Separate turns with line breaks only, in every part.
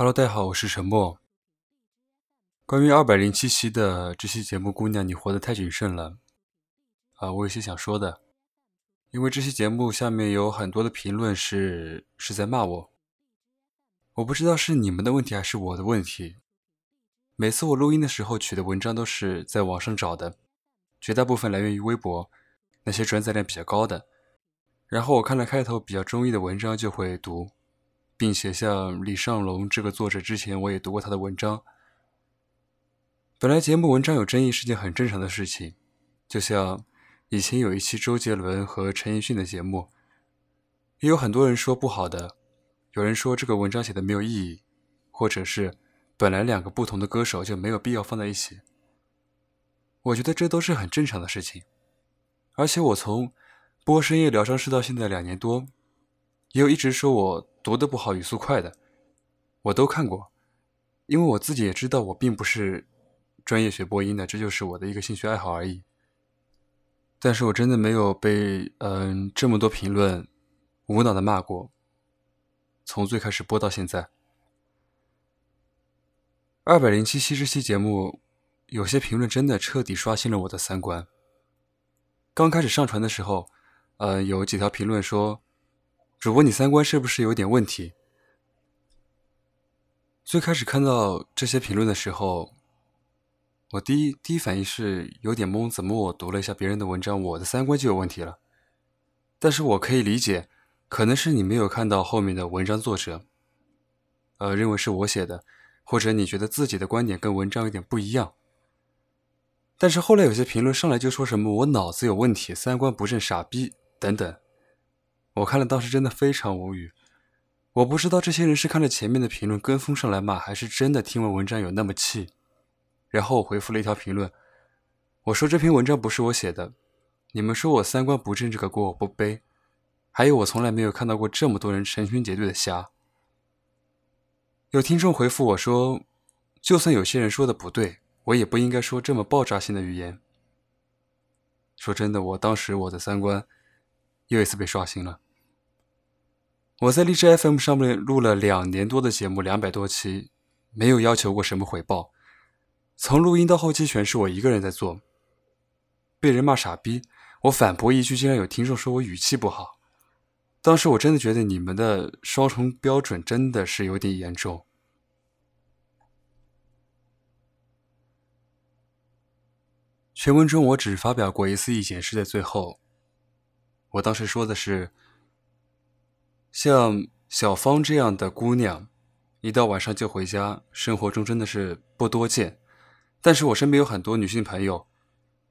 Hello，大家好，我是陈默。关于二百零七期的这期节目，姑娘，你活得太谨慎了啊！我有些想说的，因为这期节目下面有很多的评论是是在骂我，我不知道是你们的问题还是我的问题。每次我录音的时候取的文章都是在网上找的，绝大部分来源于微博，那些转载量比较高的。然后我看了开头比较中意的文章就会读。并且像李尚龙这个作者，之前我也读过他的文章。本来节目文章有争议是件很正常的事情，就像以前有一期周杰伦和陈奕迅的节目，也有很多人说不好的，有人说这个文章写的没有意义，或者是本来两个不同的歌手就没有必要放在一起。我觉得这都是很正常的事情，而且我从播深夜疗伤室到现在两年多。也有一直说我读的不好、语速快的，我都看过，因为我自己也知道我并不是专业学播音的，这就是我的一个兴趣爱好而已。但是我真的没有被嗯这么多评论无脑的骂过，从最开始播到现在，二百零七期这期节目，有些评论真的彻底刷新了我的三观。刚开始上传的时候，呃，有几条评论说。主播，你三观是不是有点问题？最开始看到这些评论的时候，我第一第一反应是有点懵，怎么我读了一下别人的文章，我的三观就有问题了？但是我可以理解，可能是你没有看到后面的文章作者，呃，认为是我写的，或者你觉得自己的观点跟文章有点不一样。但是后来有些评论上来就说什么我脑子有问题，三观不正，傻逼等等。我看了，当时真的非常无语。我不知道这些人是看着前面的评论跟风上来骂，还是真的听完文章有那么气。然后我回复了一条评论，我说这篇文章不是我写的，你们说我三观不正，这个锅我不背。还有我从来没有看到过这么多人成群结队的瞎。有听众回复我说，就算有些人说的不对，我也不应该说这么爆炸性的语言。说真的，我当时我的三观。又一次被刷新了。我在荔枝 FM 上面录了两年多的节目，两百多期，没有要求过什么回报。从录音到后期，全是我一个人在做。被人骂傻逼，我反驳一句，竟然有听众说我语气不好。当时我真的觉得你们的双重标准真的是有点严重。全文中我只发表过一次意见，是在最后。我当时说的是，像小芳这样的姑娘，一到晚上就回家，生活中真的是不多见。但是我身边有很多女性朋友，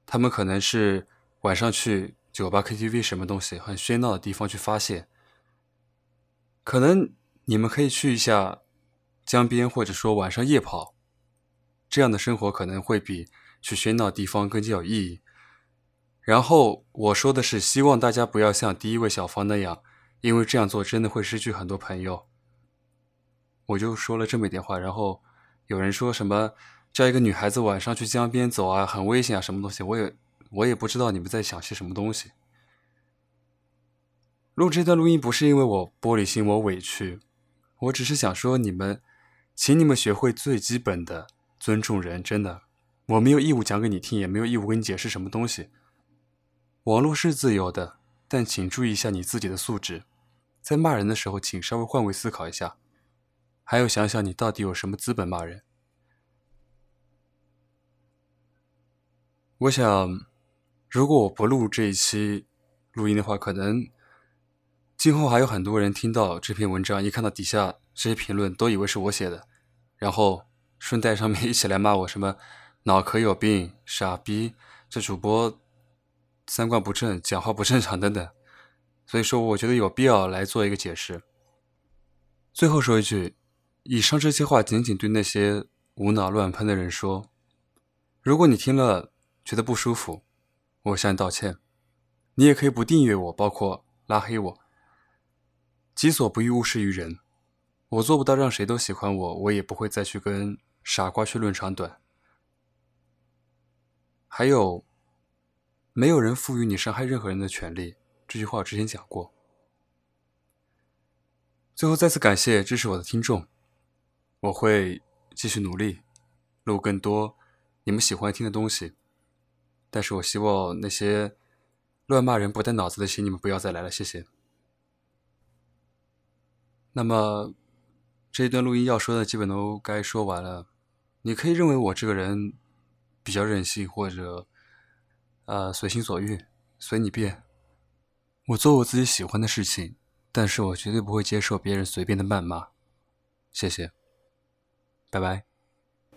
她们可能是晚上去酒吧、KTV 什么东西很喧闹的地方去发泄。可能你们可以去一下江边，或者说晚上夜跑，这样的生活可能会比去喧闹地方更加有意义。然后我说的是，希望大家不要像第一位小芳那样，因为这样做真的会失去很多朋友。我就说了这么一点话，然后有人说什么叫一个女孩子晚上去江边走啊，很危险啊，什么东西？我也我也不知道你们在想些什么东西。录这段录音不是因为我玻璃心，我委屈，我只是想说你们，请你们学会最基本的尊重人，真的，我没有义务讲给你听，也没有义务跟你解释什么东西。网络是自由的，但请注意一下你自己的素质，在骂人的时候，请稍微换位思考一下，还有想想你到底有什么资本骂人。我想，如果我不录这一期录音的话，可能今后还有很多人听到这篇文章，一看到底下这些评论，都以为是我写的，然后顺带上面 一起来骂我什么脑壳有病、傻逼，这主播。三观不正，讲话不正常等等，所以说我觉得有必要来做一个解释。最后说一句，以上这些话仅仅对那些无脑乱喷的人说。如果你听了觉得不舒服，我向你道歉。你也可以不订阅我，包括拉黑我。己所不欲，勿施于人。我做不到让谁都喜欢我，我也不会再去跟傻瓜去论长短。还有。没有人赋予你伤害任何人的权利，这句话我之前讲过。最后再次感谢支持我的听众，我会继续努力，录更多你们喜欢听的东西。但是我希望那些乱骂人、不带脑子的，请你们不要再来了，谢谢。那么这一段录音要说的基本都该说完了。你可以认为我这个人比较任性，或者呃随心所欲，随你便。我做我自己喜欢的事情，但是我绝对不会接受别人随便的谩骂。谢谢。拜拜。